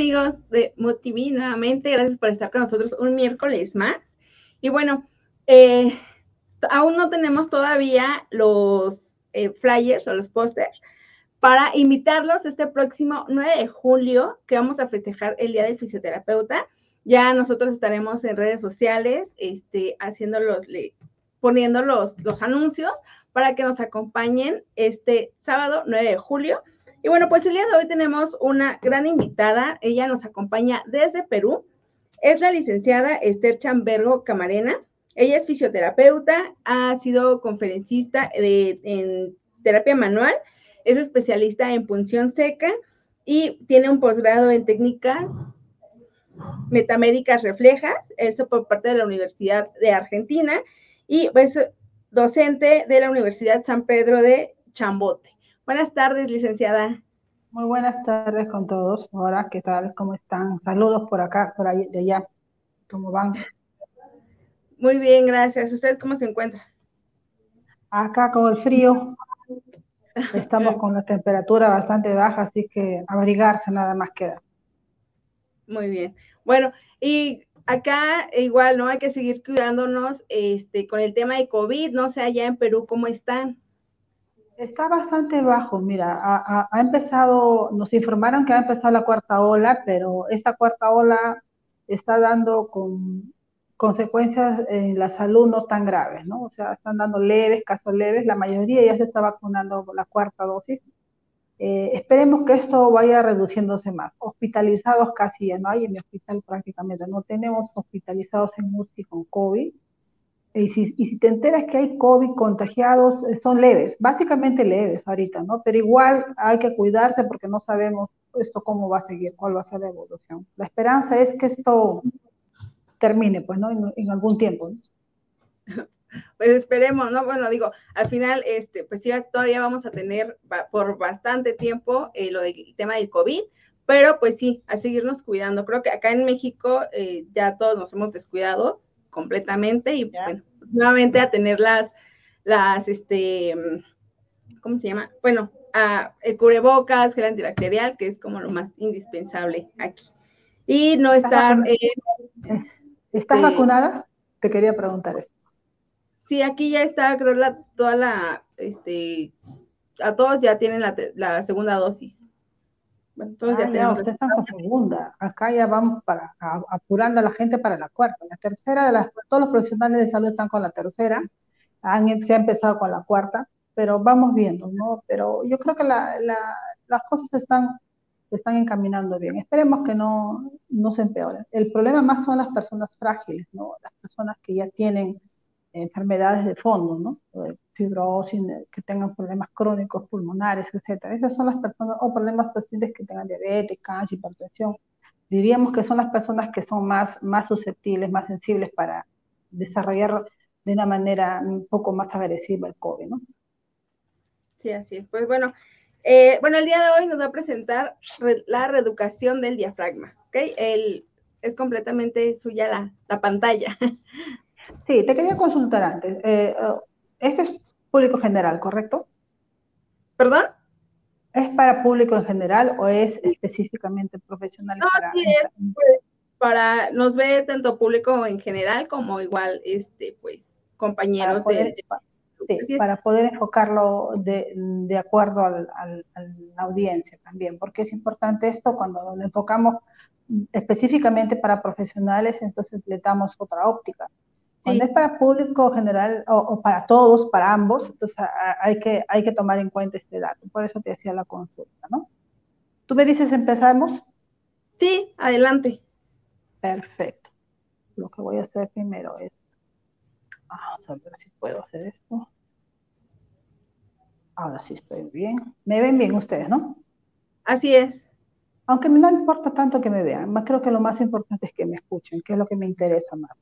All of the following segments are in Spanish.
amigos de Motivi nuevamente? Gracias por estar con nosotros un miércoles más. Y bueno, eh, aún no tenemos todavía los eh, flyers o los pósters para invitarlos este próximo 9 de julio, que vamos a festejar el Día del Fisioterapeuta. Ya nosotros estaremos en redes sociales, este, haciéndolos, poniendo los, los anuncios para que nos acompañen este sábado 9 de julio. Y bueno, pues el día de hoy tenemos una gran invitada. Ella nos acompaña desde Perú. Es la licenciada Esther Chambergo Camarena. Ella es fisioterapeuta, ha sido conferencista en terapia manual, es especialista en punción seca y tiene un posgrado en técnicas metaméricas reflejas, eso por parte de la Universidad de Argentina, y es pues, docente de la Universidad San Pedro de Chambote. Buenas tardes, licenciada. Muy buenas tardes con todos. Ahora, ¿qué tal? ¿Cómo están? Saludos por acá, por ahí, de allá. ¿Cómo van? Muy bien, gracias. ¿Usted cómo se encuentra? Acá con el frío. Estamos con la temperatura bastante baja, así que abrigarse nada más queda. Muy bien. Bueno, y acá igual, ¿no? Hay que seguir cuidándonos este, con el tema de COVID. No sé allá en Perú cómo están. Está bastante bajo, mira, ha, empezado, nos informaron que ha empezado la cuarta ola, pero esta cuarta ola está dando con consecuencias en la salud no tan graves, ¿no? O sea, están dando leves, casos leves, la mayoría ya se está vacunando con la cuarta dosis. Eh, esperemos que esto vaya reduciéndose más. Hospitalizados casi ya no hay, en mi hospital prácticamente no tenemos hospitalizados en UCI con COVID. Y si, y si te enteras que hay COVID contagiados, eh, son leves, básicamente leves ahorita, ¿no? Pero igual hay que cuidarse porque no sabemos esto cómo va a seguir, cuál va a ser la evolución. La esperanza es que esto termine, pues, ¿no? En, algún tiempo. Pues esperemos, ¿no? Bueno, digo, al final, este, pues sí, todavía vamos a tener por bastante tiempo eh, lo del tema del COVID, pero pues sí, a seguirnos cuidando. Creo que acá en México eh, ya todos nos hemos descuidado completamente y bueno, nuevamente a tener las, las, este, ¿cómo se llama? Bueno, a, el cubrebocas, gel antibacterial, que es como lo más indispensable aquí. Y no estar... ¿Estás vacunada? Te quería preguntar eso. Sí, aquí ya está, creo, la, toda la, este, a todos ya tienen la, segunda dosis. Bueno, todos ya, ah, tenemos la segunda. Acá ya vamos para, apurando a la gente para la cuarta. La tercera, de todos los profesionales de salud están con la tercera. Han, se ha empezado con la cuarta, pero vamos viendo, ¿no? Pero yo creo que la, las cosas están están encaminando bien. Esperemos que no, no se empeoren. El problema más son las personas frágiles, ¿no? Las personas que ya tienen enfermedades de fondo, ¿no? Fibrosis, que tengan problemas crónicos pulmonares, etcétera. Esas son las personas, o problemas pacientes que tengan diabetes, cáncer, hipertensión. Diríamos que son las personas que son más, más susceptibles, más sensibles para desarrollar de una manera un poco más agresiva el COVID, ¿no? Sí, así es. Pues bueno, eh, bueno, el día de hoy nos va a presentar la reeducación del diafragma, ¿ok? El, es completamente suya la, la, pantalla. Sí, te quería consultar antes. Eh, oh, este es público general, ¿correcto? ¿Perdón? ¿Es para público en general o es específicamente profesional? No, sí, es pues, para, nos ve tanto público en general como igual, este, pues, compañeros de, para poder enfocarlo de, acuerdo a la audiencia también, porque es importante esto cuando lo enfocamos específicamente para profesionales, entonces le damos otra óptica. Cuando es para público general o, para todos, para ambos, entonces hay que, hay que tomar en cuenta este dato. Por eso te hacía la consulta, ¿no? ¿Tú me dices empezamos? Sí, adelante. Perfecto. Lo que voy a hacer primero es Vamos a ver si puedo hacer esto. Ahora sí estoy bien. Me ven bien ustedes, ¿no? Así es. Aunque no importa tanto que me vean, creo que lo más importante es que me escuchen, que es lo que me interesa más.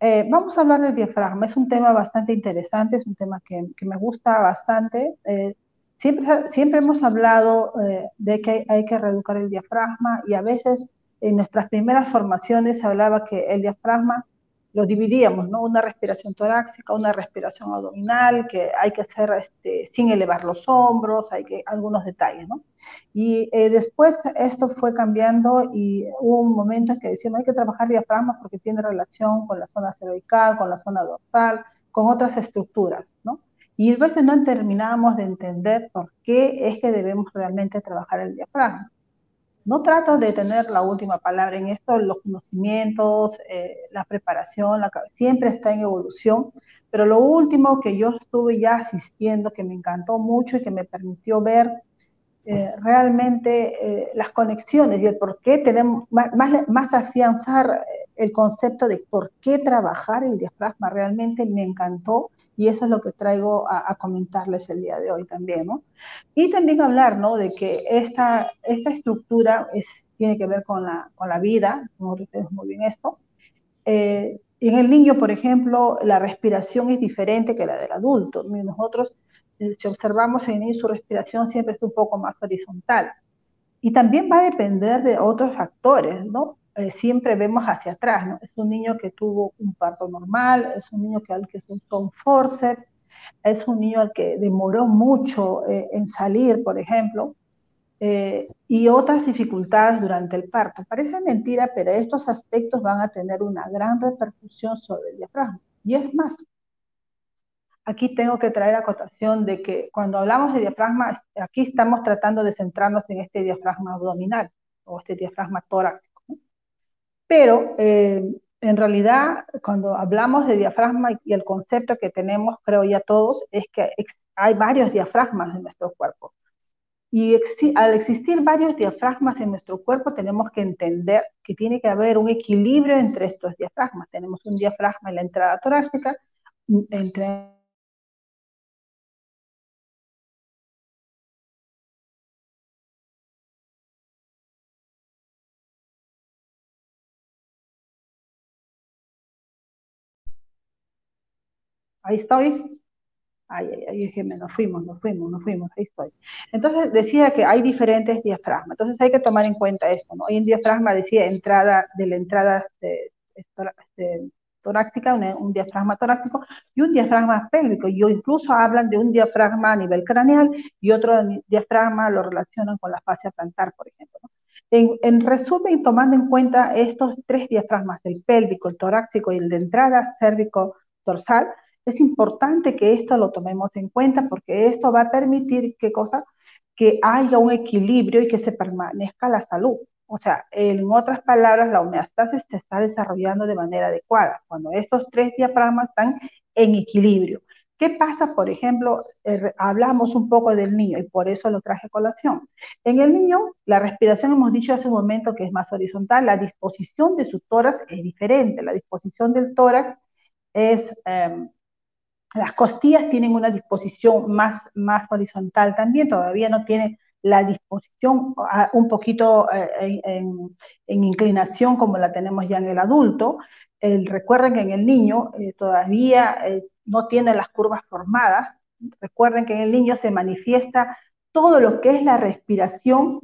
Eh, vamos a hablar del diafragma. Es un tema bastante interesante, es un tema que, me gusta bastante. Eh, siempre, siempre hemos hablado eh, de que hay que reeducar el diafragma y a veces en nuestras primeras formaciones se hablaba que el diafragma lo dividíamos, ¿no? Una respiración torácica, una respiración abdominal, que hay que hacer este, sin elevar los hombros, hay que, algunos detalles, ¿no? Y eh, después esto fue cambiando y hubo un momento en que decíamos hay que trabajar diafragma porque tiene relación con la zona cervical, con la zona dorsal, con otras estructuras, ¿no? Y a veces no terminábamos de entender por qué es que debemos realmente trabajar el diafragma. No trato de tener la última palabra en esto, los conocimientos, eh, la preparación, la, siempre está en evolución, pero lo último que yo estuve ya asistiendo, que me encantó mucho y que me permitió ver eh, realmente eh, las conexiones y el por qué tenemos, más, más afianzar el concepto de por qué trabajar el diafragma, realmente me encantó y eso es lo que traigo a, comentarles el día de hoy también, ¿no? Y también hablar, ¿no? De que esta, esta estructura es, tiene que ver con la, con la vida, nosotros tenemos muy bien esto. Eh, en el niño, por ejemplo, la respiración es diferente que la del adulto. Nosotros, eh, si observamos en el niño, su respiración siempre es un poco más horizontal. Y también va a depender de otros factores, ¿no? Eh, siempre vemos hacia atrás, ¿no? Es un niño que tuvo un parto normal, es un niño que al que se un forceps, es un niño al que demoró mucho eh, en salir, por ejemplo, eh, y otras dificultades durante el parto. Parece mentira, pero estos aspectos van a tener una gran repercusión sobre el diafragma. Y es más, aquí tengo que traer acotación de que cuando hablamos de diafragma, aquí estamos tratando de centrarnos en este diafragma abdominal o este diafragma tórax pero eh, en realidad, cuando hablamos de diafragma y el concepto que tenemos, creo ya todos, es que hay varios diafragmas en nuestro cuerpo. Y al existir varios diafragmas en nuestro cuerpo, tenemos que entender que tiene que haber un equilibrio entre estos diafragmas. Tenemos un diafragma en la entrada torácica, entre ahí estoy. Ay, ay, ay, dije, nos fuimos, nos fuimos, nos fuimos, ahí estoy. Entonces decía que hay diferentes diafragmas, entonces hay que tomar en cuenta esto, ¿no? Hay un diafragma, decía, entrada, de la entrada este, este, torácica, un, diafragma torácico y un diafragma pélvico. Y incluso hablan de un diafragma a nivel craneal y otro diafragma lo relacionan con la fascia plantar, por ejemplo. En, en, resumen, tomando en cuenta estos tres diafragmas, el pélvico, el torácico y el de entrada cérvico-dorsal, es importante que esto lo tomemos en cuenta porque esto va a permitir ¿qué cosa? que haya un equilibrio y que se permanezca la salud. O sea, en otras palabras, la homeostasis se está desarrollando de manera adecuada cuando estos tres diafragmas están en equilibrio. ¿Qué pasa, por ejemplo? Eh, hablamos un poco del niño y por eso lo traje colación. En el niño, la respiración hemos dicho hace un momento que es más horizontal, la disposición de su tórax es diferente. La disposición del tórax es em, las costillas tienen una disposición más, más horizontal también, todavía no tiene la disposición ah, un poquito eh, en, inclinación como la tenemos ya en el adulto. recuerden que en el niño eh, todavía eh, no tiene las curvas formadas. Recuerden que en el niño se manifiesta todo lo que es la respiración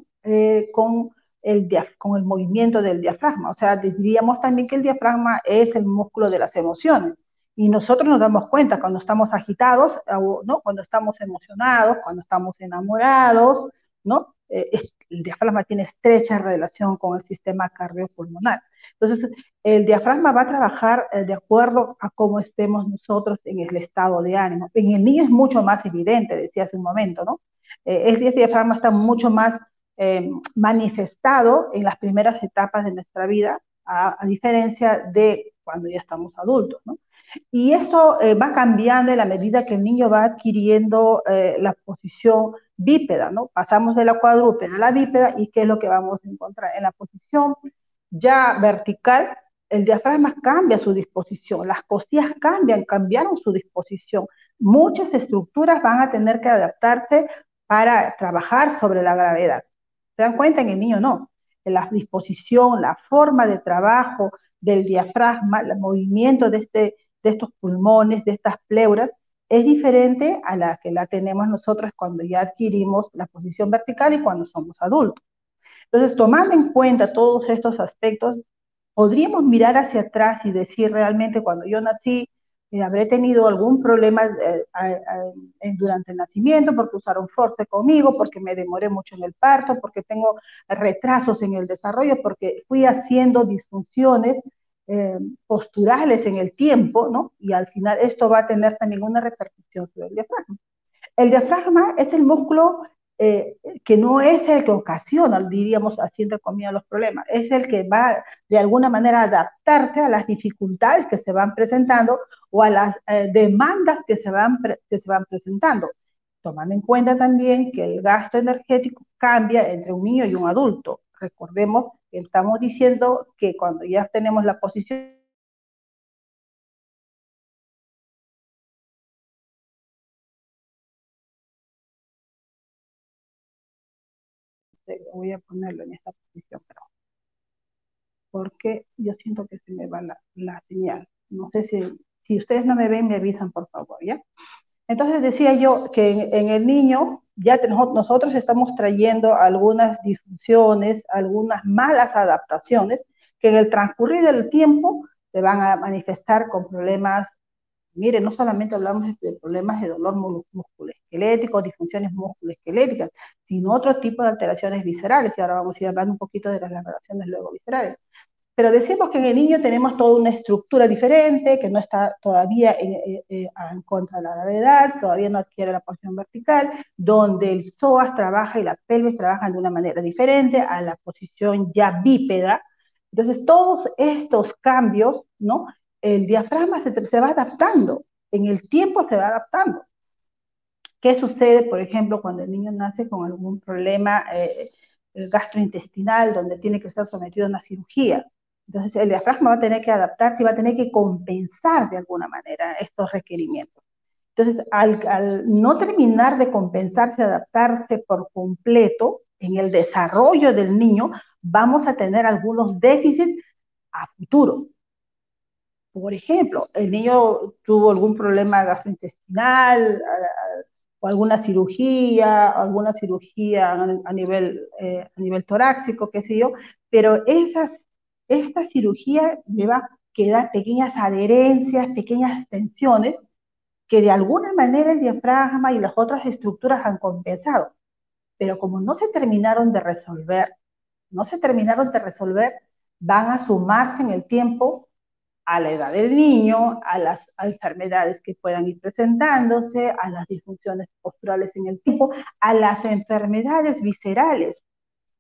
con, el, con el movimiento del diafragma. O sea, diríamos también que el diafragma es el músculo de las emociones. Y nosotros nos damos cuenta cuando estamos agitados, ¿no? cuando estamos emocionados, cuando estamos enamorados, ¿no? Eh, el diafragma tiene estrecha relación con el sistema cardiopulmonar. Entonces, el diafragma va a trabajar eh, de acuerdo a cómo estemos nosotros en el estado de ánimo. En el niño es mucho más evidente, decía hace un momento, ¿no? Eh, el diafragma está mucho más manifestado en las primeras etapas de nuestra vida, a, a diferencia de cuando ya estamos adultos, ¿no? Y esto eh, va cambiando en la medida que el niño va adquiriendo eh, la posición bípeda, ¿no? Pasamos de la cuadrúpeda a la bípeda y ¿qué es lo que vamos a encontrar? En la posición ya vertical, el diafragma cambia su disposición, las costillas cambian, cambiaron su disposición. Muchas estructuras van a tener que adaptarse para trabajar sobre la gravedad. ¿Se dan cuenta? En el niño no. La disposición, la forma de trabajo del diafragma, el movimiento de este de estos pulmones, de estas pleuras, es diferente a la que la tenemos nosotros cuando ya adquirimos la posición vertical y cuando somos adultos. Entonces, tomando en cuenta todos estos aspectos, podríamos mirar hacia atrás y decir realmente cuando yo nací, eh, habré tenido algún problema eh, durante el nacimiento porque usaron force conmigo, porque me demoré mucho en el parto, porque tengo retrasos en el desarrollo, porque fui haciendo disfunciones eh, posturales en el tiempo, ¿no? Y al final esto va a tener también una repercusión sobre el diafragma. El diafragma es el músculo eh, que no es el que ocasiona, diríamos así entre comillas, los problemas, es el que va de alguna manera a adaptarse a las dificultades que se van presentando o a las eh, demandas que se, van que se van presentando, tomando en cuenta también que el gasto energético cambia entre un niño y un adulto. Recordemos estamos diciendo que cuando ya tenemos la posición voy a ponerlo en esta posición, pero porque yo siento que se me va la, señal. No sé si, si ustedes no me ven, me avisan, por favor, ¿ya? Entonces decía yo que en, el niño ya nosotros estamos trayendo algunas disfunciones, algunas malas adaptaciones que en el transcurrir del tiempo se van a manifestar con problemas Mire, no solamente hablamos de problemas de dolor musculoesquelético, disfunciones musculoesqueléticas, sino otro tipo de alteraciones viscerales, y ahora vamos a ir hablando un poquito de las alteraciones luego viscerales. Pero decimos que en el niño tenemos toda una estructura diferente, que no está todavía en, en, contra de la gravedad, todavía no adquiere la porción vertical, donde el psoas trabaja y la pelvis trabajan de una manera diferente a la posición ya bípeda. Entonces, todos estos cambios, ¿no? el diafragma se, va adaptando, en el tiempo se va adaptando. ¿Qué sucede, por ejemplo, cuando el niño nace con algún problema eh, gastrointestinal donde tiene que estar sometido a una cirugía? Entonces el diafragma va a tener que adaptarse y va a tener que compensar de alguna manera estos requerimientos. Entonces, al, al no terminar de compensarse, adaptarse por completo en el desarrollo del niño, vamos a tener algunos déficits a futuro. Por ejemplo, el niño tuvo algún problema gastrointestinal o alguna cirugía, alguna cirugía a nivel, eh, a nivel torácico, qué sé yo, pero esas, esta cirugía me va a pequeñas adherencias, pequeñas tensiones que de alguna manera el diafragma y las otras estructuras han compensado. Pero como no se terminaron de resolver, no se terminaron de resolver, van a sumarse en el tiempo a la edad del niño, a las enfermedades que puedan ir presentándose, a las disfunciones posturales en el tiempo, a las enfermedades viscerales,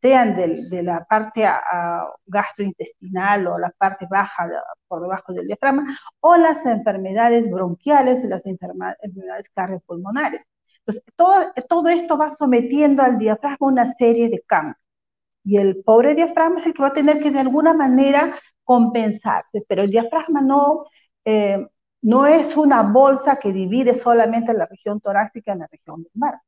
sean de, la parte gastrointestinal o la parte baja por debajo del diafragma, o las enfermedades bronquiales, las enfermedades cardiopulmonares. Entonces, todo, todo esto va sometiendo al diafragma una serie de cambios. Y el pobre diafragma es el que va a tener que de alguna manera compensarse, pero el diafragma no, eh, no es una bolsa que divide solamente la región torácica en la región lumbar.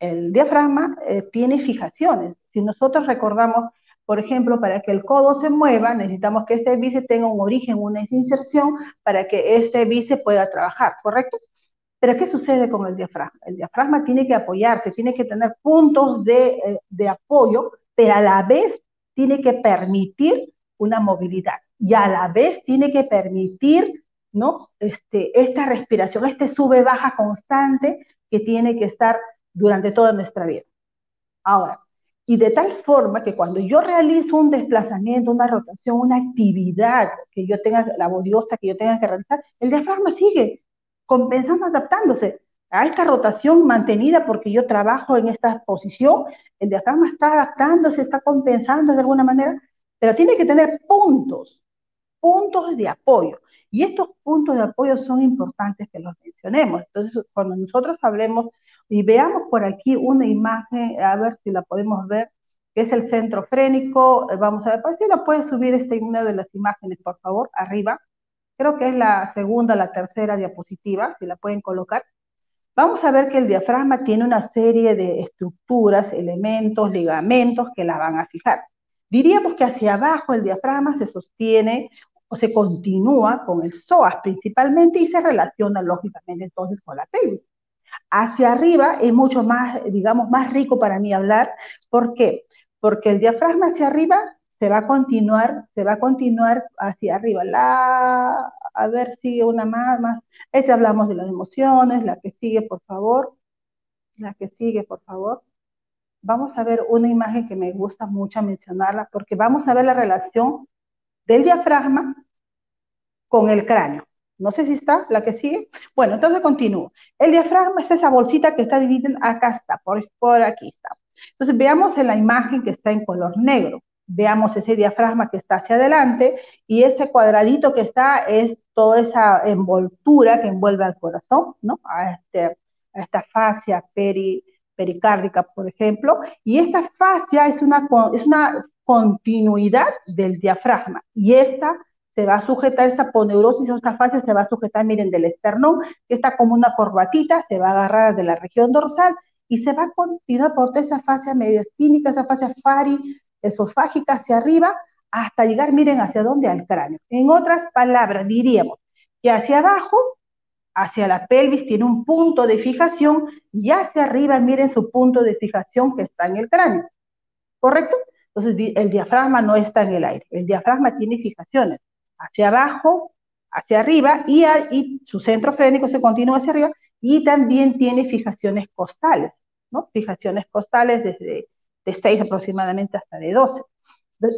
El diafragma eh, tiene fijaciones. Si nosotros recordamos, por ejemplo, para que el codo se mueva, necesitamos que este bíceps tenga un origen, una inserción, para que este bíceps pueda trabajar, ¿correcto? Pero ¿qué sucede con el diafragma? El diafragma tiene que apoyarse, tiene que tener puntos de, eh, de apoyo, pero a la vez tiene que permitir una movilidad y a la vez tiene que permitir ¿no? este, esta respiración, este sube-baja constante que tiene que estar durante toda nuestra vida. Ahora, y de tal forma que cuando yo realizo un desplazamiento, una rotación, una actividad que yo tenga laboriosa, que yo tenga que realizar, el diafragma sigue compensando, adaptándose a esta rotación mantenida porque yo trabajo en esta posición, el diafragma está adaptándose, está compensando de alguna manera, pero tiene que tener puntos, puntos de apoyo. Y estos puntos de apoyo son importantes que los mencionemos. Entonces, cuando nosotros hablemos y veamos por aquí una imagen, a ver si la podemos ver, que es el centro frénico, eh, vamos a ver, pues, si la pueden subir esta una de las imágenes, por favor, arriba. Creo que es la segunda, la tercera diapositiva, si la pueden colocar. Vamos a ver que el diafragma tiene una serie de estructuras, elementos, ligamentos que la van a fijar. Diríamos que hacia abajo el diafragma se sostiene o se continúa con el psoas principalmente y se relaciona lógicamente entonces con la pelvis. Hacia arriba es mucho más, digamos, más rico para mí hablar. ¿Por qué? Porque el diafragma hacia arriba se va a continuar, se va a continuar hacia arriba. La, a ver, sigue una más, más. Este hablamos de las emociones, la que sigue, por favor. La que sigue, por favor. Vamos a ver una imagen que me gusta mucho mencionarla, porque vamos a ver la relación del diafragma con el cráneo. No sé si está la que sigue. Bueno, entonces continúo. El diafragma es esa bolsita que está dividida, acá está, por, por aquí está. Entonces veamos en la imagen que está en color negro. Veamos ese diafragma que está hacia adelante y ese cuadradito que está es toda esa envoltura que envuelve al corazón, ¿no? A, este, esta fascia pericárdica, por ejemplo. Y esta fascia es una, es una continuidad del diafragma y esta se va a sujetar, esta poneurosis o esta fascia se va a sujetar, miren, del esternón, que está como una corbatita, se va a agarrar de la región dorsal y se va a continuar por toda esa fascia mediastínica, esa fascia fari, esofágica hacia arriba, hasta llegar, miren, hacia dónde, al cráneo. En otras palabras, diríamos que hacia abajo, hacia la pelvis, tiene un punto de fijación y hacia arriba, miren su punto de fijación que está en el cráneo. ¿Correcto? Entonces, el diafragma no está en el aire, el diafragma tiene fijaciones hacia abajo, hacia arriba y, su centro frénico se continúa hacia arriba y también tiene fijaciones costales. Fijaciones costales desde de 6 aproximadamente hasta de 12.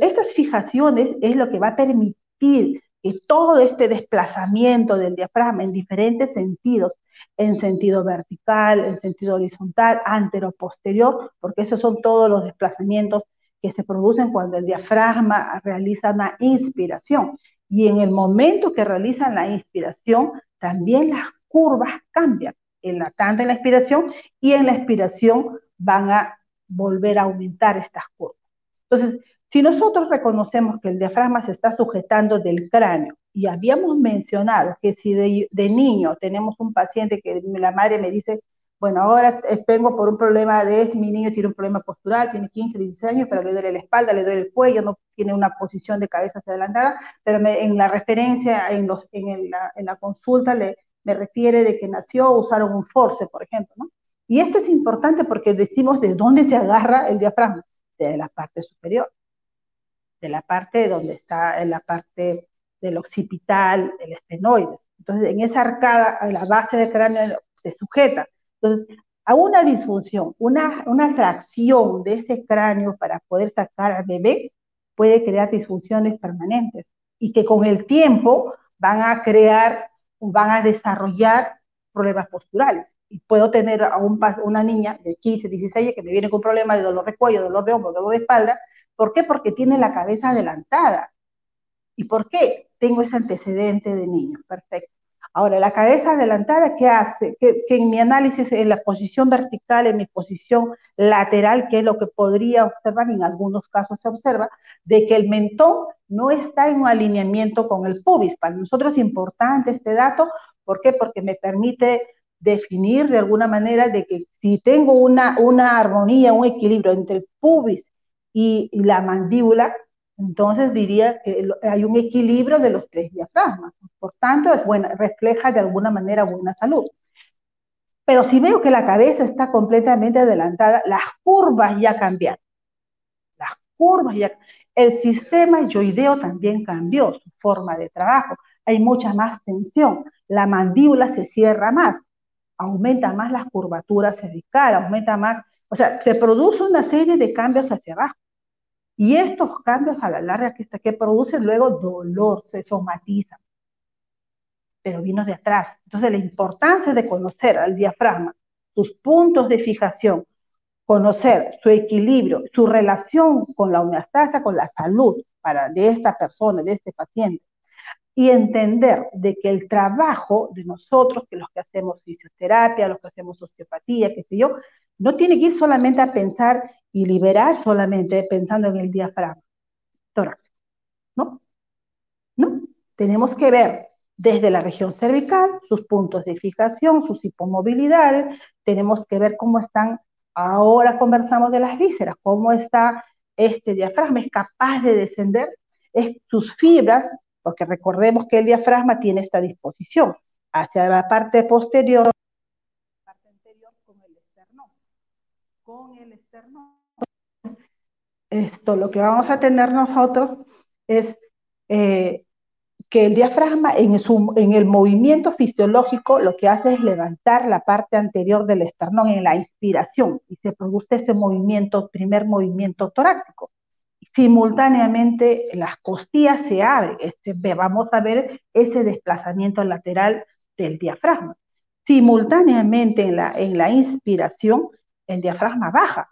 Estas fijaciones es lo que va a permitir que todo este desplazamiento del diafragma en diferentes sentidos, en sentido vertical, en sentido horizontal, antero-posterior, porque esos son todos los desplazamientos que se producen cuando el diafragma realiza una inspiración. Y en el momento que realizan la inspiración, también las curvas cambian en la, tanto en la expiración y en la expiración van a volver a aumentar estas curvas. Entonces, si nosotros reconocemos que el diafragma se está sujetando del cráneo y habíamos mencionado que si de, niño tenemos un paciente que la madre me dice, bueno, ahora vengo por un problema de, mi niño tiene un problema postural, tiene 15, 16 años, pero le duele la espalda, le duele el cuello, no tiene una posición de cabeza hacia adelantada, pero en la referencia, en, los, en, la, en la consulta le, me refiere de que nació, usaron un force, por ejemplo, ¿no? Y esto es importante porque decimos de dónde se agarra el diafragma, de la parte superior, de la parte donde está, en la parte del occipital, del estenoides. Entonces, en esa arcada, a la base del cráneo se sujeta. Entonces, a una disfunción, una, una de ese cráneo para poder sacar al bebé puede crear disfunciones permanentes y que con el tiempo van a crear van a desarrollar problemas posturales. Y puedo tener a un, una niña de 15, 16 que me viene con problemas de dolor de cuello, dolor de hombro, dolor de espalda. ¿Por qué? Porque tiene la cabeza adelantada. ¿Y por qué? Tengo ese antecedente de niño. Perfecto. Ahora, la cabeza adelantada, ¿qué hace? Que, en mi análisis, en la posición vertical, en mi posición lateral, que es lo que podría observar, en algunos casos se observa, de que el mentón no está en un alineamiento con el pubis. Para nosotros es importante este dato, ¿por qué? Porque me permite definir de alguna manera de que si tengo una, una armonía, un equilibrio entre el pubis y la mandíbula, entonces diría que hay un equilibrio de los tres diafragmas. Por tanto, es buena, refleja de alguna manera buena salud. Pero si veo que la cabeza está completamente adelantada, las curvas ya cambian. Las curvas ya. El sistema yoideo también cambió su forma de trabajo. Hay mucha más tensión. La mandíbula se cierra más. Aumenta más las curvaturas cervicales, aumenta más. O sea, se produce una serie de cambios hacia abajo. Y estos cambios a la larga que, que producen luego dolor, se somatizan, pero vino de atrás. Entonces la importancia de conocer al diafragma, sus puntos de fijación, conocer su equilibrio, su relación con la homeostasia, con la salud para, de esta persona, de este paciente, y entender de que el trabajo de nosotros, que los que hacemos fisioterapia, los que hacemos osteopatía, qué sé yo, no tiene que ir solamente a pensar y liberar solamente pensando en el diafragma. ¿No? ¿No? Tenemos que ver desde la región cervical, sus puntos de fijación, sus hipomovilidades, tenemos que ver cómo están, ahora conversamos de las vísceras, cómo está este diafragma, es capaz de descender, es sus fibras, porque recordemos que el diafragma tiene esta disposición hacia la parte posterior, la parte anterior con el esternón, esto lo que vamos a tener nosotros es eh, que el diafragma en, en, el movimiento fisiológico lo que hace es levantar la parte anterior del esternón en la inspiración y se produce ese movimiento, primer movimiento torácico. Simultáneamente las costillas se abren, este, vamos a ver ese desplazamiento lateral del diafragma. Simultáneamente en la, en la inspiración el diafragma baja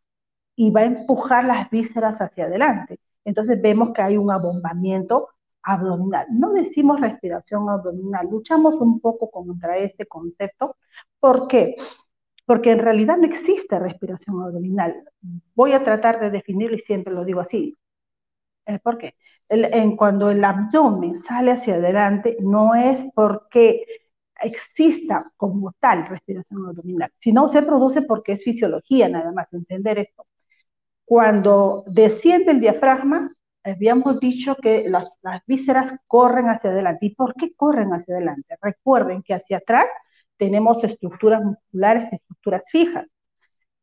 y va a empujar las vísceras hacia adelante. Entonces vemos que hay un abombamiento abdominal. No decimos respiración abdominal, luchamos un poco contra este concepto. ¿Por qué? Porque en realidad no existe respiración abdominal. Voy a tratar de definirlo y siempre lo digo así. Eh, ¿Por qué? en, cuando el abdomen sale hacia adelante, no es porque exista como tal respiración abdominal, sino se produce porque es fisiología nada más, entender esto. Cuando desciende el diafragma, habíamos dicho que las, vísceras corren hacia adelante. ¿Y por qué corren hacia adelante? Recuerden que hacia atrás tenemos estructuras musculares, estructuras fijas,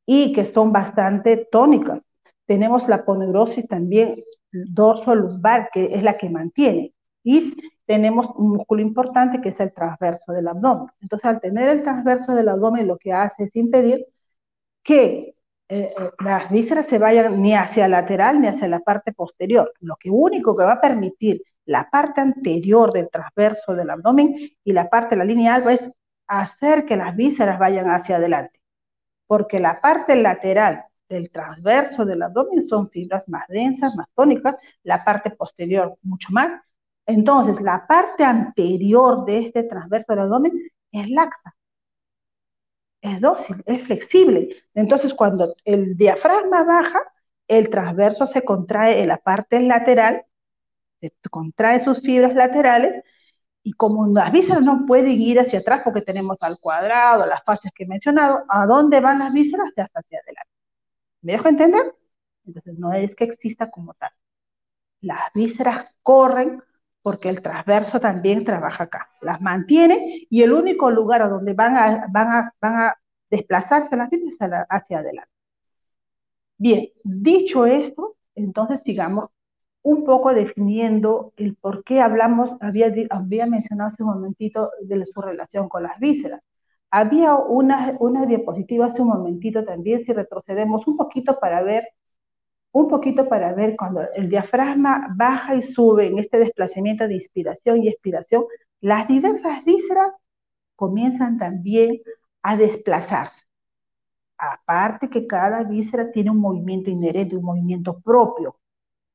y que son bastante tónicas. Tenemos la poneurosis también dorso-lumbar, que es la que mantiene. Y tenemos un músculo importante que es el transverso del abdomen. Entonces, al tener el transverso del abdomen, lo que hace es impedir que eh, eh, las vísceras se vayan ni hacia lateral ni hacia la parte posterior. Lo que único que va a permitir la parte anterior del transverso del abdomen y la parte de la línea alba es hacer que las vísceras vayan hacia adelante. Porque la parte lateral del transverso del abdomen son fibras más densas, más tónicas, la parte posterior mucho más. Entonces, la parte anterior de este transverso del abdomen es laxa es dócil, es flexible. Entonces, cuando el diafragma baja, el transverso se contrae en la parte lateral, se contrae sus fibras laterales, y como las vísceras no pueden ir hacia atrás porque tenemos al cuadrado, las fases que he mencionado, ¿a dónde van las vísceras? Hacia adelante. ¿Me dejo entender? Entonces, no es que exista como tal. Las vísceras corren porque el transverso también trabaja acá. Las mantiene y el único lugar a donde van a, van a, van a desplazarse las es hacia adelante. Bien, dicho esto, entonces sigamos un poco definiendo el por qué hablamos, había, había mencionado hace un momentito de su relación con las vísceras. Había una, una diapositiva hace un momentito también, si retrocedemos un poquito para ver un poquito para ver cuando el diafragma baja y sube en este desplazamiento de inspiración y expiración, las diversas vísceras comienzan también a desplazarse. Aparte que cada víscera tiene un movimiento inherente, un movimiento propio.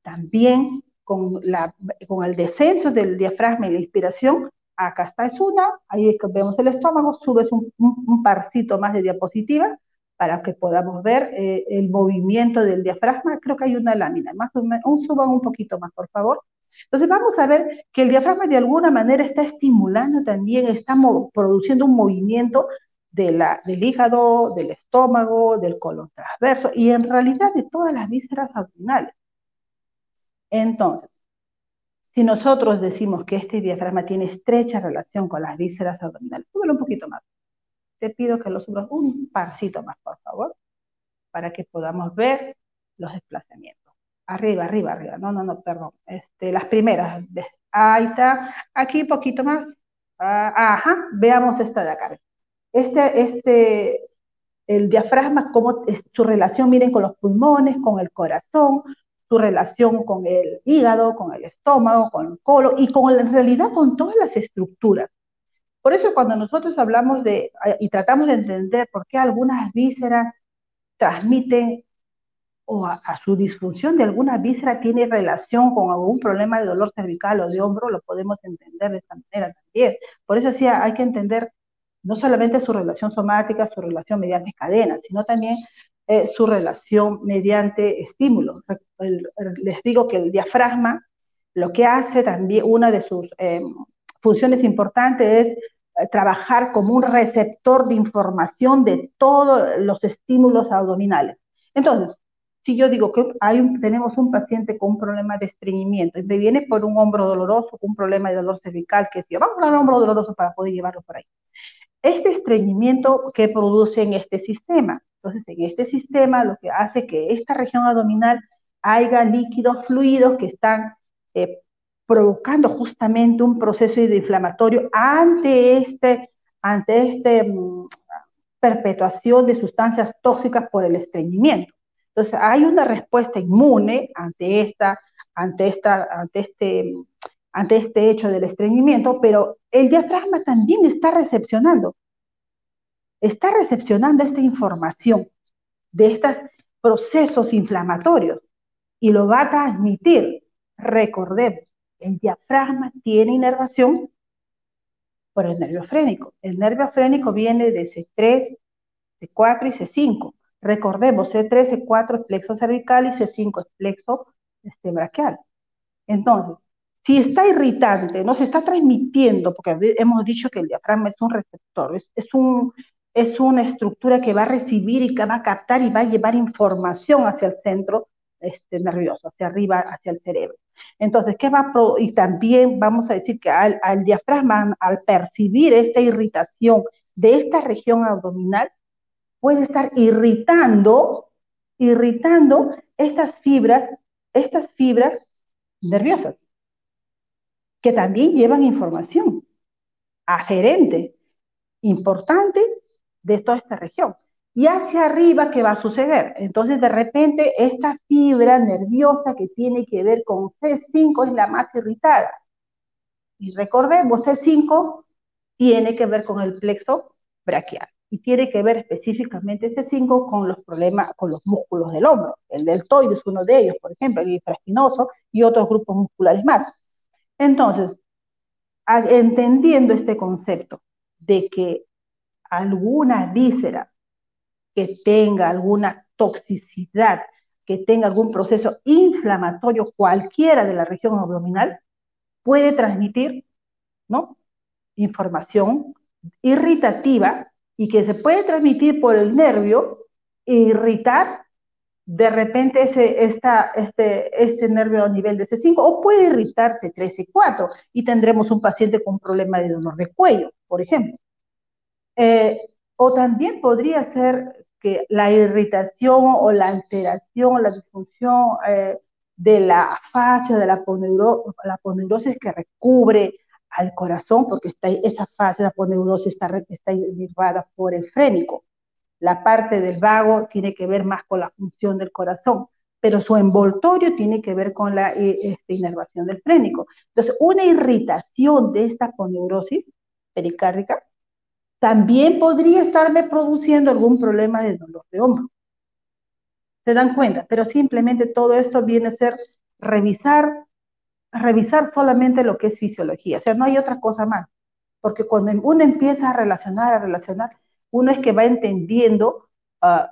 También con, la, con el descenso del diafragma y la inspiración, acá está es una, ahí es que vemos el estómago, subes un, un parcito más de diapositiva, para que podamos ver eh, el movimiento del diafragma. Creo que hay una lámina, más un, suban un poquito más, por favor. Entonces vamos a ver que el diafragma de alguna manera está estimulando también, está produciendo un movimiento de la, del hígado, del estómago, del colon transverso y en realidad de todas las vísceras abdominales. Entonces, si nosotros decimos que este diafragma tiene estrecha relación con las vísceras abdominales, súbelo un poquito más te pido que lo subas un parcito más, por favor, para que podamos ver los desplazamientos. Arriba, arriba, arriba. No, no, no, perdón. Este, las primeras. Ahí está. Aquí un poquito más. Ah, ajá. Veamos esta de acá. Este, este, el diafragma, cómo es su relación, miren, con los pulmones, con el corazón, su relación con el hígado, con el estómago, con el colon y con en realidad con todas las estructuras. Por eso cuando nosotros hablamos de y tratamos de entender por qué algunas vísceras transmiten o a, su disfunción de alguna víscera tiene relación con algún problema de dolor cervical o de hombro, lo podemos entender de esta manera también. Por eso sí hay que entender no solamente su relación somática, su relación mediante cadenas, sino también eh, su relación mediante estímulos. Les digo que el diafragma lo que hace también, una de sus em, funciones importantes es eh, trabajar como un receptor de información de todos los estímulos abdominales. Entonces, si yo digo que tenemos un paciente con un problema de estreñimiento y me viene por un hombro doloroso, un problema de dolor cervical, que si vamos al hombro doloroso para poder llevarlo por ahí. Este estreñimiento que produce en este sistema. Entonces, en este sistema lo que hace que esta región abdominal haya líquidos fluidos que están eh, provocando justamente un proceso inflamatorio ante este, ante este mm, perpetuación de sustancias tóxicas por el estreñimiento. Entonces, hay una respuesta inmune ante, esta, ante, esta, ante, este, ante este hecho del estreñimiento, pero el diafragma también está recepcionando, está recepcionando esta información de estos procesos inflamatorios y lo va a transmitir. Recordemos, el diafragma tiene inervación por el nervio frénico. El nervio frénico viene de C3, C4 y C5. Recordemos, C3, C4 es plexo cervical y C5 es plexo este, braquial. Entonces, si está irritante, no se está transmitiendo, porque hemos dicho que el diafragma es un receptor, es, un, es una estructura que va a recibir y que va a captar y va a llevar información hacia el centro este, nervioso, hacia arriba, hacia el cerebro. Entonces, ¿qué va y también vamos a decir que al, diafragma, al percibir esta irritación de esta región abdominal, puede estar irritando, irritando estas fibras, estas fibras nerviosas, que también llevan información agerente, importante de toda esta región. Y hacia arriba, ¿qué va a suceder? Entonces, de repente, esta fibra nerviosa que tiene que ver con C5 es la más irritada. Y recordemos, C5 tiene que ver con el plexo braquial y tiene que ver específicamente ese 5 con los problemas, con los músculos del hombro. El deltoide es uno de ellos, por ejemplo, el infraespinoso y otros grupos musculares más. Entonces, entendiendo este concepto de que alguna víscera que tenga alguna toxicidad, que tenga algún proceso inflamatorio cualquiera de la región abdominal, puede transmitir ¿no? información irritativa y que se puede transmitir por el nervio e irritar de repente ese, esta, este, este nervio a nivel de C5 o puede irritarse 3 y 4 y tendremos un paciente con un problema de dolor de cuello, por ejemplo. Eh, o también podría ser que la irritación o la alteración o la disfunción eh, de la fascia, de la, la poneurosis que recubre al corazón, porque está, esa fase de aponeurosis está, está innervada por el frénico. La parte del vago tiene que ver más con la función del corazón, pero su envoltorio tiene que ver con la eh, este, inervación del frénico. Entonces, una irritación de esta aponeurosis pericárdica también podría estarme produciendo algún problema de dolor de hombro. ¿Se dan cuenta? Pero simplemente todo esto viene a ser revisar revisar solamente lo que es fisiología, o sea, no hay otra cosa más, porque cuando uno empieza a relacionar, a relacionar, uno es que va entendiendo ah,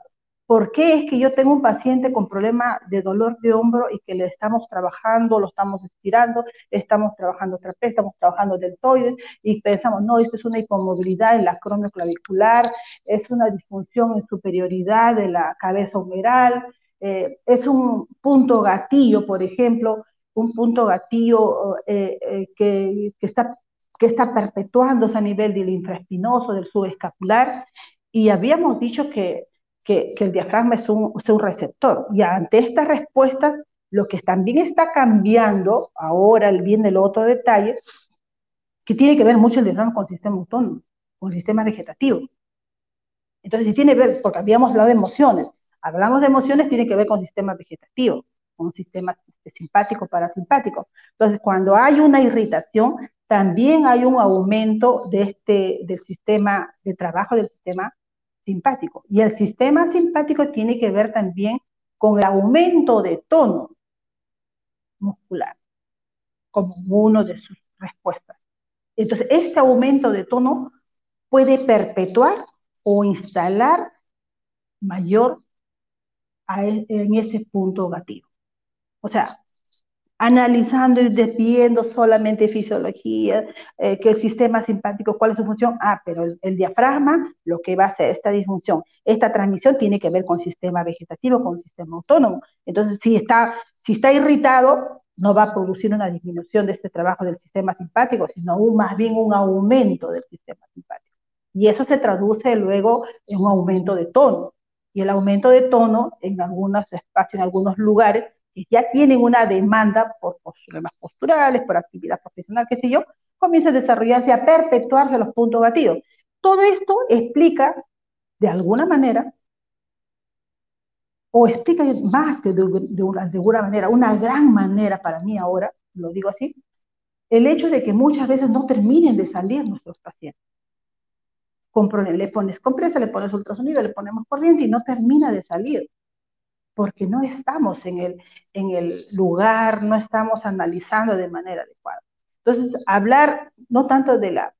por qué es que yo tengo un paciente con problema de dolor de hombro y que le estamos trabajando, lo estamos estirando, estamos trabajando trapez, estamos trabajando deltoides y pensamos, no, esto es una hipomovilidad en la clavicular, es una disfunción en superioridad de la cabeza humeral, eh, es un punto gatillo, por ejemplo, un punto gatillo eh, eh, que, está, que está perpetuándose a nivel del infraespinoso, del subescapular, y habíamos dicho que, que, el diafragma es un, un, receptor. Y ante estas respuestas, lo que también está cambiando, ahora viene el otro detalle, que tiene que ver mucho el diafragma con el sistema autónomo, con el sistema vegetativo. Entonces, si tiene que ver, porque habíamos hablado de emociones, hablamos de emociones, tiene que ver con el sistema vegetativo un sistema simpático parasimpático. Entonces, cuando hay una irritación, también hay un aumento de este, del sistema de trabajo del sistema Y el sistema simpático tiene que ver también con el aumento de tono muscular, como uno de sus respuestas. Entonces, este aumento de tono puede perpetuar o instalar mayor e, en ese punto negativo. O sea, analizando y viendo solamente fisiología, eh, que el sistema simpático, cuál es su función. Ah, pero el, diafragma, lo que va a hacer esta disfunción, esta transmisión tiene que ver con el sistema vegetativo, con el sistema autónomo. Entonces, si está, si está irritado, no va a producir una disminución de este trabajo del sistema simpático, sino más bien un aumento del sistema simpático. Y eso se traduce luego en un aumento de tono. Y el aumento de tono en algunos espacios, en algunos lugares, ya tienen una demanda por problemas posturales, por actividad profesional, qué sé yo, comienza a desarrollarse, a perpetuarse los puntos batidos. Todo esto explica, de alguna manera, o explica más que de, una, de manera, una gran manera para mí ahora, lo digo así, el hecho de que muchas veces no terminen de salir nuestros pacientes. Con le pones compresa, le pones ultrasonido, le ponemos corriente y no termina de salir, porque no estamos en el, en el lugar, no estamos analizando de manera adecuada. Entonces, hablar no tanto de la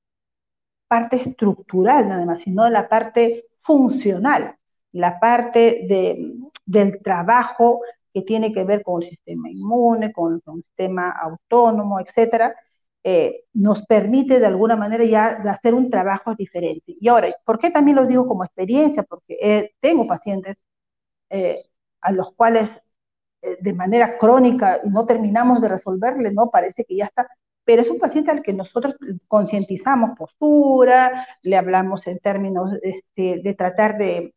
parte estructural nada más, sino de la parte funcional, la parte de, del trabajo que tiene que ver con el sistema inmune, con, el sistema autónomo, etcétera, eh, nos permite de alguna manera ya hacer un trabajo diferente. Y ahora, ¿por qué también lo digo como experiencia? Porque eh, tengo pacientes eh, a los cuales de manera crónica no terminamos de resolverle, ¿no? Parece que ya está, pero es un paciente al que nosotros concientizamos postura, le hablamos en términos este, de tratar de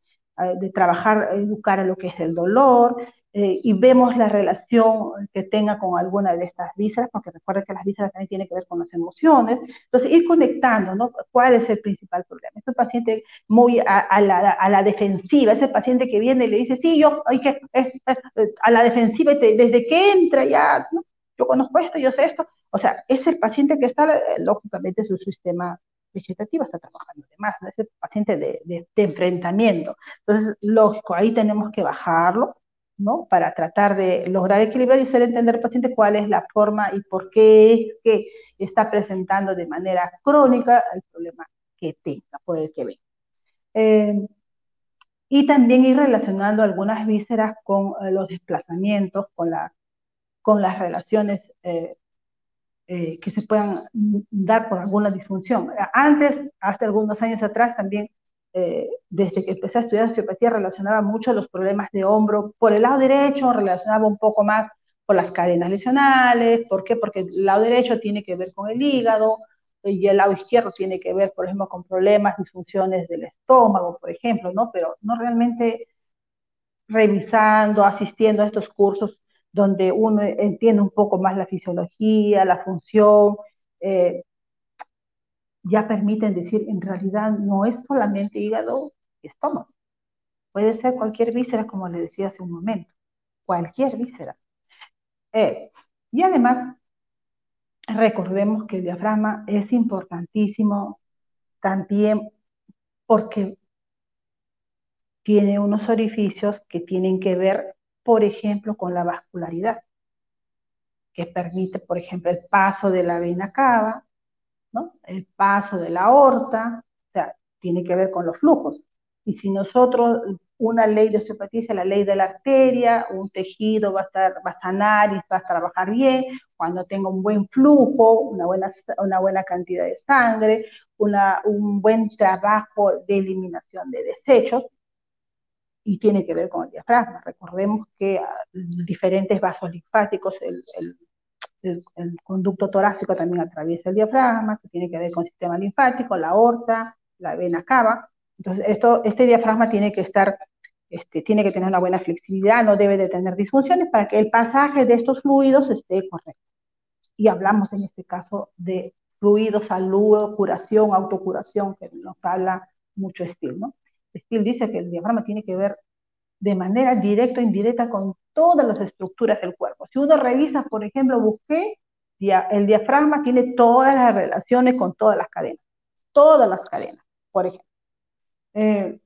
de trabajar, educar a lo que es el dolor, eh, y vemos la relación que tenga con alguna de estas vísceras, porque recuerda que las vísceras también tienen que ver con las emociones. Entonces, ir conectando, ¿no? ¿Cuál es el principal problema? Este paciente muy a, la, a la, defensiva, ese paciente que viene y le dice, sí, yo, hay que, a la defensiva, desde que entra ya, yo conozco esto, yo sé esto. O sea, es el paciente que está, eh, lógicamente, su sistema vegetativa está trabajando de más, ¿no? ese paciente de, de, enfrentamiento. Entonces, lógico, ahí tenemos que bajarlo, ¿no? Para tratar de lograr equilibrar y hacer entender al paciente cuál es la forma y por qué es que está presentando de manera crónica el problema que tenga, por el que ve. Eh, y también ir relacionando algunas vísceras con eh, los desplazamientos, con, la, con las relaciones eh, eh, que se puedan dar por alguna disfunción. Antes, hace algunos años atrás, también, eh, desde que empecé a estudiar osteopatía, relacionaba mucho los problemas de hombro por el lado derecho, relacionaba un poco más con las cadenas lesionales. ¿Por qué? Porque el lado derecho tiene que ver con el hígado y el lado izquierdo tiene que ver, por ejemplo, con problemas, disfunciones del estómago, por ejemplo, ¿no? Pero no realmente revisando, asistiendo a estos cursos donde uno entiende un poco más la fisiología, la función, eh, ya permiten decir, en realidad no es solamente hígado y estómago. Puede ser cualquier víscera, como le decía hace un momento, cualquier víscera. Eh, y además, recordemos que el diafragma es importantísimo también porque tiene unos orificios que tienen que ver por ejemplo, con la vascularidad, que permite, por ejemplo, el paso de la vena cava, el paso de la aorta, o sea, tiene que ver con los flujos. Y si nosotros, una ley de osteopatía es la ley de la arteria, un tejido va a, estar, va a sanar y va a trabajar bien cuando tenga un buen flujo, una buena, una buena cantidad de sangre, una, un buen trabajo de eliminación de desechos, y tiene que ver con el diafragma. Recordemos que ah, diferentes vasos linfáticos, el, conducto torácico también atraviesa el diafragma, que tiene que ver con el sistema linfático, la aorta, la vena cava. Entonces, esto, este diafragma tiene que estar, este, tiene que tener una buena flexibilidad, no debe de tener disfunciones para que el pasaje de estos fluidos esté correcto. Y hablamos en este caso de fluidos, salud, curación, autocuración, que nos habla mucho ¿no? Steele dice que el diafragma tiene que ver de manera directa o indirecta con todas las estructuras del cuerpo. Si uno revisa, por ejemplo, busqué, el diafragma tiene todas las relaciones con todas las cadenas, todas las cadenas, por ejemplo. Eh,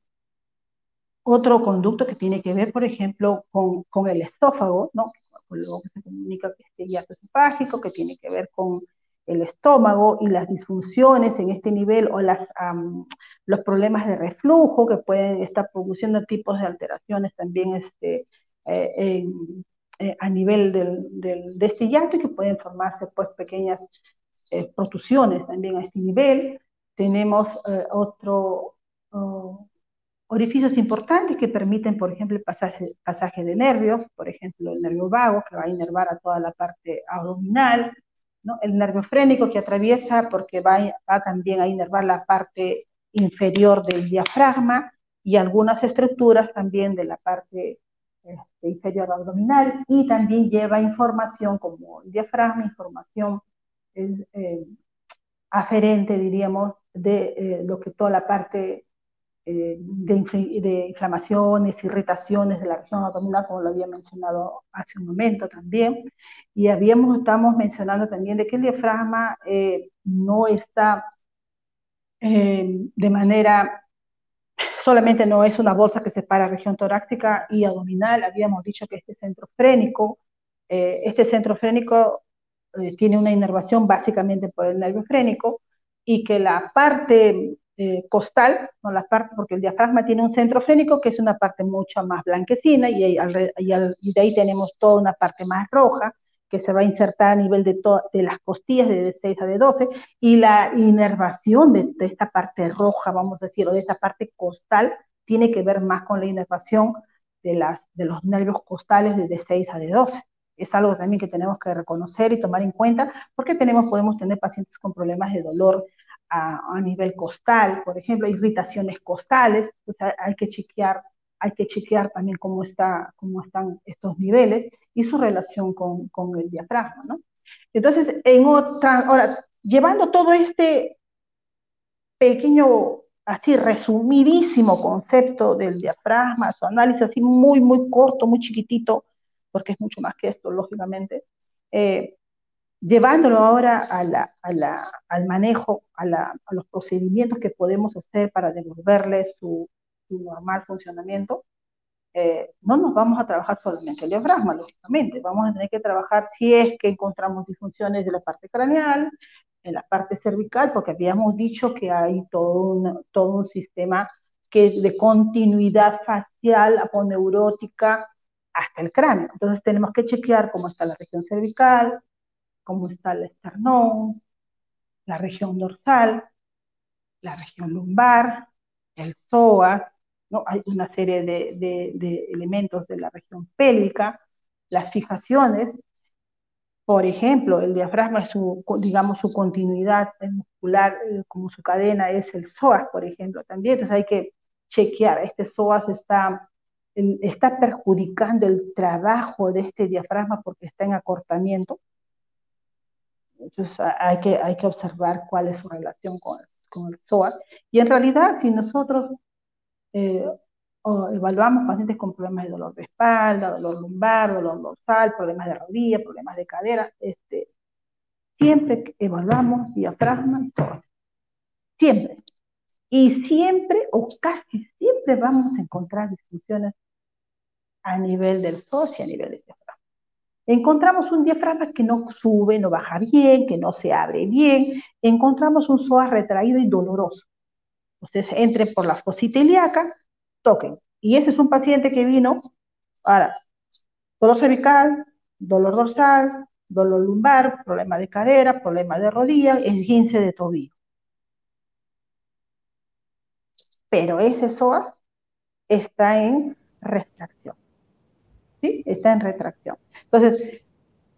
otro conducto que tiene que ver, por ejemplo, con, con el esófago, ¿no? Con lo que se comunica que este hiato esofágico, que tiene que ver con el estómago y las disfunciones en este nivel o las, los problemas de reflujo que pueden estar produciendo tipos de alteraciones también este, eh, eh, a nivel del, del, de este y que pueden formarse pues pequeñas eh, protusiones también a este nivel. Tenemos otros orificios importantes que permiten, por ejemplo, el pasaje, pasaje de nervios, por ejemplo, el nervio vago que va a inervar a toda la parte abdominal, el nervio frénico que atraviesa porque va, también a inervar la parte inferior del diafragma y algunas estructuras también de la parte este, inferior abdominal y también lleva información como el diafragma, información eh, aferente, diríamos, de eh, lo que toda la parte eh, de, inflamaciones, irritaciones de la región abdominal, como lo había mencionado hace un momento también. Y habíamos, estamos mencionando también de que el diafragma no está de manera solamente no es una bolsa que separa región torácica y abdominal, habíamos dicho que este centro frénico, eh, este centro frénico eh, tiene una inervación básicamente por el nervio frénico y que la parte eh, costal, no la parte, porque el diafragma tiene un centro frénico que es una parte mucho más blanquecina y, de ahí tenemos toda una parte más roja, que se va a insertar a nivel de, de las costillas de D6 a D12 y la inervación de, esta parte roja, vamos a decir, o de esta parte costal, tiene que ver más con la inervación de, las, de los nervios costales de D6 a D12. Es algo también que tenemos que reconocer y tomar en cuenta porque tenemos, podemos tener pacientes con problemas de dolor a, nivel costal, por ejemplo, irritaciones costales, pues hay que chequear hay que chequear también cómo, está, cómo están estos niveles y su relación con, con el diafragma, ¿no? Entonces, en otra, ahora, llevando todo este pequeño, así resumidísimo concepto del diafragma, su análisis así muy, muy corto, muy chiquitito, porque es mucho más que esto, lógicamente, eh, llevándolo ahora a la, a la, al manejo, a, la, a, los procedimientos que podemos hacer para devolverle su, su normal funcionamiento, eh, no nos vamos a trabajar solamente el diafragma, lógicamente, vamos a tener que trabajar si es que encontramos disfunciones de la parte craneal, en la parte cervical, porque habíamos dicho que hay todo un, todo un sistema que es de continuidad facial, aponeurótica, hasta el cráneo. Entonces tenemos que chequear cómo está la región cervical, cómo está el esternón, la región dorsal, la región lumbar, el psoas, hay una serie de, elementos de la región pélvica, las fijaciones, por ejemplo, el diafragma, su, digamos, su continuidad muscular, eh, como su cadena es el psoas, por ejemplo, también. Entonces hay que chequear, este psoas está, está perjudicando el trabajo de este diafragma porque está en acortamiento. Entonces hay que, hay que observar cuál es su relación con, con el psoas. Y en realidad, si nosotros eh, evaluamos pacientes con problemas de dolor de espalda, dolor lumbar, dolor dorsal, problemas de rodilla, problemas de cadera, este, siempre evaluamos diafragma y psoas. Siempre. Y siempre o casi siempre vamos a encontrar disfunciones a nivel del psoas y a nivel del diafragma. Encontramos un diafragma que no sube, no baja bien, que no se abre bien. Encontramos un psoas retraído y doloroso. Ustedes entren por la fosita ilíaca, toquen. Y ese es un paciente que vino, ahora, dolor cervical, dolor dorsal, dolor lumbar, problema de cadera, problema de rodilla, esguince de tobillo. Pero ese psoas está en retracción. ¿Sí? Está en retracción. Entonces,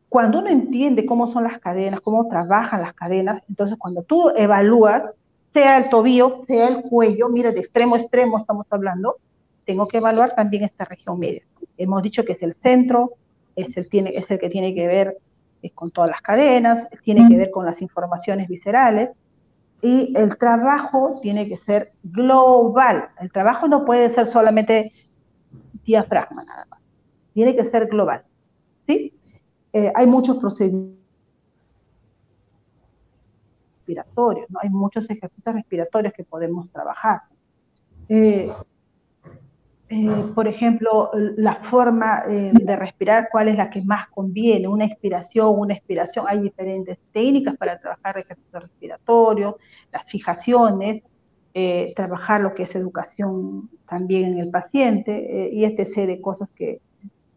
cuando uno entiende cómo son las cadenas, cómo trabajan las cadenas, entonces cuando tú evalúas sea el tobillo, sea el cuello, mira, de extremo a extremo estamos hablando, tengo que evaluar también esta región media. Hemos dicho que es el centro, es el, tiene, es el que tiene que ver eh, con todas las cadenas, tiene que ver con las informaciones viscerales, y el trabajo tiene que ser global. El trabajo no puede ser solamente diafragma nada más, tiene que ser global. ¿Sí? Eh, hay muchos procedimientos respiratorios, ¿no? Hay muchos ejercicios respiratorios que podemos trabajar. Eh, eh, por ejemplo, la forma de respirar, cuál es la que más conviene, una expiración, una expiración, hay diferentes técnicas para trabajar ejercicios respiratorios, las fijaciones, trabajar lo que es educación también en el paciente y este sé de cosas que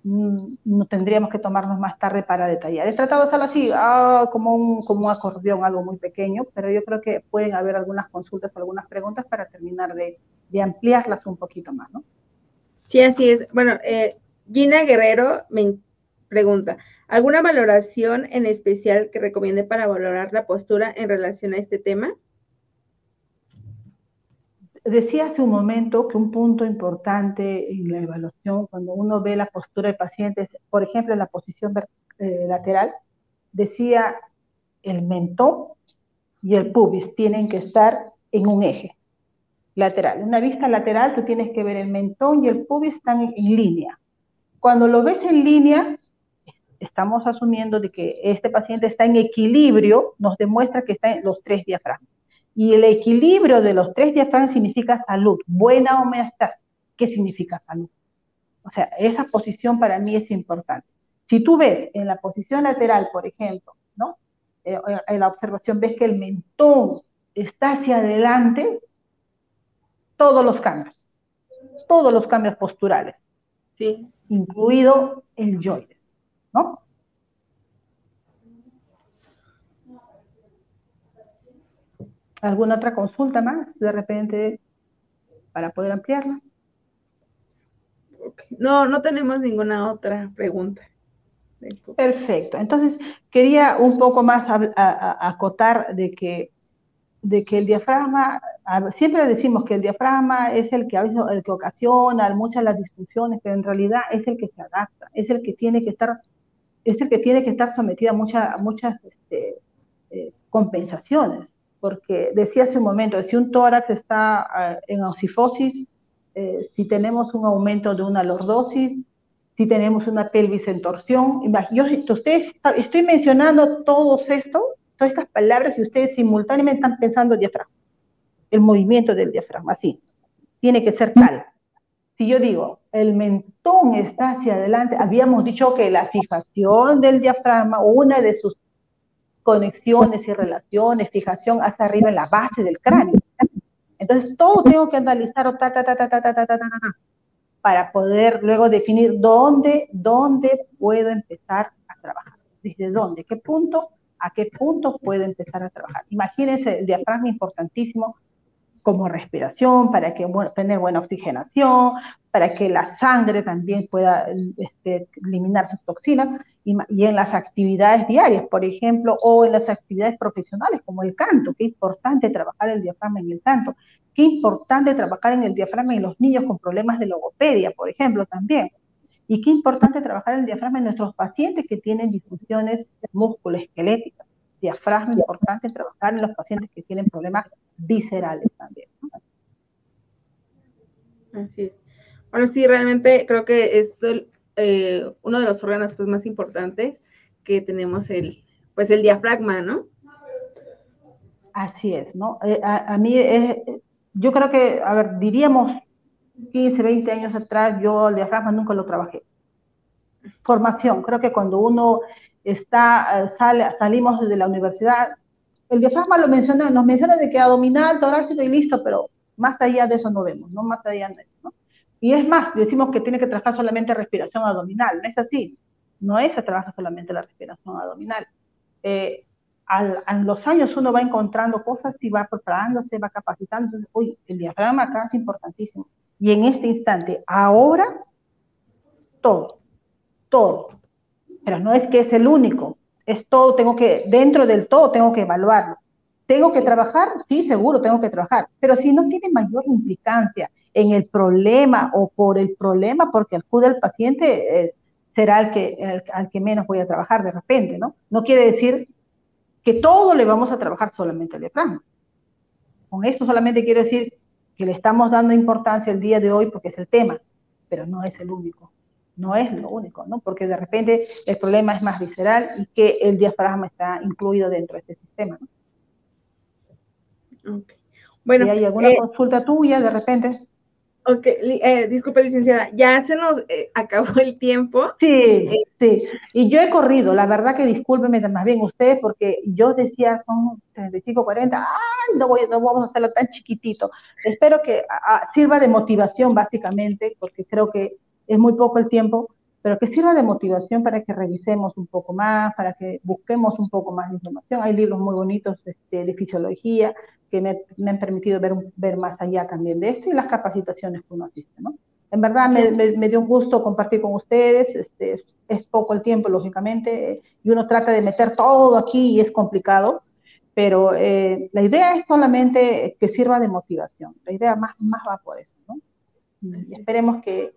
no tendríamos que tomarnos más tarde para detallar. He tratado de hacerlo así, ah, como, un, como un acordeón, algo muy pequeño, pero yo creo que pueden haber algunas consultas, algunas preguntas para terminar de, de ampliarlas un poquito más, ¿no? Sí, así es. Bueno, eh, Gina Guerrero me pregunta, ¿alguna valoración en especial que recomiende para valorar la postura en relación a este tema? Decía hace un momento que un punto importante en la evaluación, cuando uno ve la postura del paciente, por ejemplo, en la posición eh, lateral, decía el mentón y el pubis tienen que estar en un eje lateral. Una vista lateral, tú tienes que ver el mentón y el pubis están en, línea. Cuando lo ves en línea, estamos asumiendo de que este paciente está en equilibrio, nos demuestra que está en los tres diafragmas. Y el equilibrio de los tres diafragmas significa salud, buena homeostasis. ¿Qué significa salud? O sea, esa posición para mí es importante. Si tú ves en la posición lateral, por ejemplo, ¿no? Eh, en la observación ves que el mentón está hacia adelante, todos los cambios, todos los cambios posturales, sí. incluido el yoides, ¿no? ¿Alguna otra consulta más de repente para poder ampliarla? No, no tenemos ninguna otra pregunta. Perfecto. Entonces, quería un poco más acotar de que, de que el diafragma, siempre decimos que el diafragma es el que, el que ocasiona muchas las discusiones, pero en realidad es el que se adapta, es el que tiene que estar, es el que tiene que estar sometido a, muchas muchas este, eh, compensaciones porque decía hace un momento, si un tórax está ah, en ocifosis, eh, si tenemos un aumento de una lordosis, si tenemos una pelvis en torsión, yo, ustedes, estoy mencionando todos esto, todas estas palabras y ustedes simultáneamente están pensando diafragma, el movimiento del diafragma, así, tiene que ser tal. Si yo digo, el mentón está hacia adelante, habíamos dicho que la fijación del diafragma, una de sus conexiones y relaciones, fijación hacia arriba en la base del cráneo. Entonces, todo tengo que analizar para poder luego definir dónde, dónde puedo empezar a trabajar. ¿Desde dónde? ¿Qué punto? ¿A qué punto puedo empezar a trabajar? Imagínense el diafragma importantísimo como respiración, para que tener buena oxigenación, para que la sangre también pueda este, eliminar sus toxinas y, en las actividades diarias, por ejemplo, o en las actividades profesionales como el canto, qué importante trabajar el diafragma en el canto, qué importante trabajar en el diafragma en los niños con problemas de logopedia, por ejemplo, también. Y qué importante trabajar el diafragma en nuestros pacientes que tienen disfunciones musculoesqueléticas. Diafragma importante trabajar en los pacientes que tienen problemas viscerales también. Así es. Bueno, sí, realmente creo que es eh, uno de los órganos pues, más importantes que tenemos el, pues el diafragma, ¿no? Así es, ¿no? Eh, a, mí, es, yo creo que, a ver, diríamos 15, 20 años atrás, yo el diafragma nunca lo trabajé. Formación, creo que cuando uno está, eh, sale, salimos de la universidad, el diafragma lo menciona, nos menciona de que abdominal, torácico y listo, pero más allá de eso no vemos, ¿no? Más allá de eso. Y es más, decimos que tiene que trabajar solamente respiración abdominal, no es así, no es que trabaja solamente la respiración abdominal. Eh, en los años uno va encontrando cosas y va preparándose, va capacitando, uy, el diafragma acá es importantísimo. Y en este instante, ahora, todo, todo. Pero no es que es el único, es todo, tengo que, dentro del todo tengo que evaluarlo. ¿Tengo que trabajar? Sí, seguro, tengo que trabajar. Pero si no tiene mayor implicancia en el problema o por el problema, porque acude al paciente, eh, será el que, al que menos voy a trabajar de repente, ¿no? No quiere decir que todo le vamos a trabajar solamente al diafragma. Con esto solamente quiero decir que le estamos dando importancia el día de hoy porque es el tema, pero no es el único, no es lo único, ¿no? Porque de repente el problema es más visceral y que el diafragma está incluido dentro de este sistema, ¿no? Bueno, ¿Y hay alguna eh, consulta tuya de repente? Ok, eh, disculpe, licenciada, ya se nos eh, acabó el tiempo. Sí, sí. Y yo he corrido, la verdad que discúlpeme más bien usted, porque yo decía son 35, 40, ay, no, voy, no vamos a hacerlo tan chiquitito. Espero que sirva de motivación, básicamente, porque creo que es muy poco el tiempo, pero que sirva de motivación para que revisemos un poco más, para que busquemos un poco más de información. Hay libros muy bonitos este, de fisiología, que me, han permitido ver, ver más allá también de esto y las capacitaciones que uno asiste, ¿no? En verdad me, me, dio un gusto compartir con ustedes, este, es poco el tiempo, lógicamente, y uno trata de meter todo aquí y es complicado, pero eh, la idea es solamente que sirva de motivación. La idea más, más va por eso, ¿no? Y esperemos que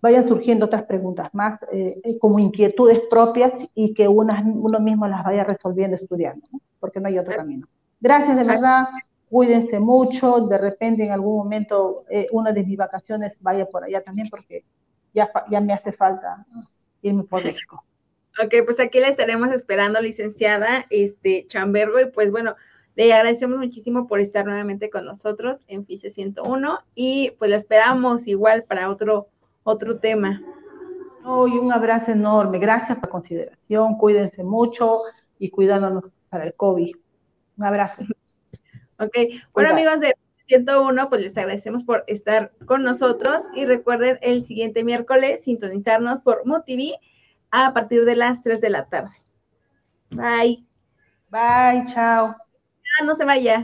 vayan surgiendo otras preguntas más eh, como inquietudes propias y que uno mismo las vaya resolviendo estudiando, ¿no? porque no hay otro camino. Gracias de verdad, cuídense mucho, de repente en algún momento eh, una de mis vacaciones vaya por allá también porque ya, ya me hace falta irme por México. Ok, pues aquí la estaremos esperando, licenciada este, Chambergo, y pues bueno, le agradecemos muchísimo por estar nuevamente con nosotros en FICE 101 y pues la esperamos igual para otro, otro tema. Hoy un abrazo enorme, gracias por la consideración, cuídense mucho y cuidándonos para el COVID. Un abrazo. Ok, bueno amigos de 101, pues les agradecemos por estar con nosotros y recuerden el siguiente miércoles sintonizarnos por MoTV a partir de las 3 de la tarde. Bye. Bye, chao. Ah, no se vaya.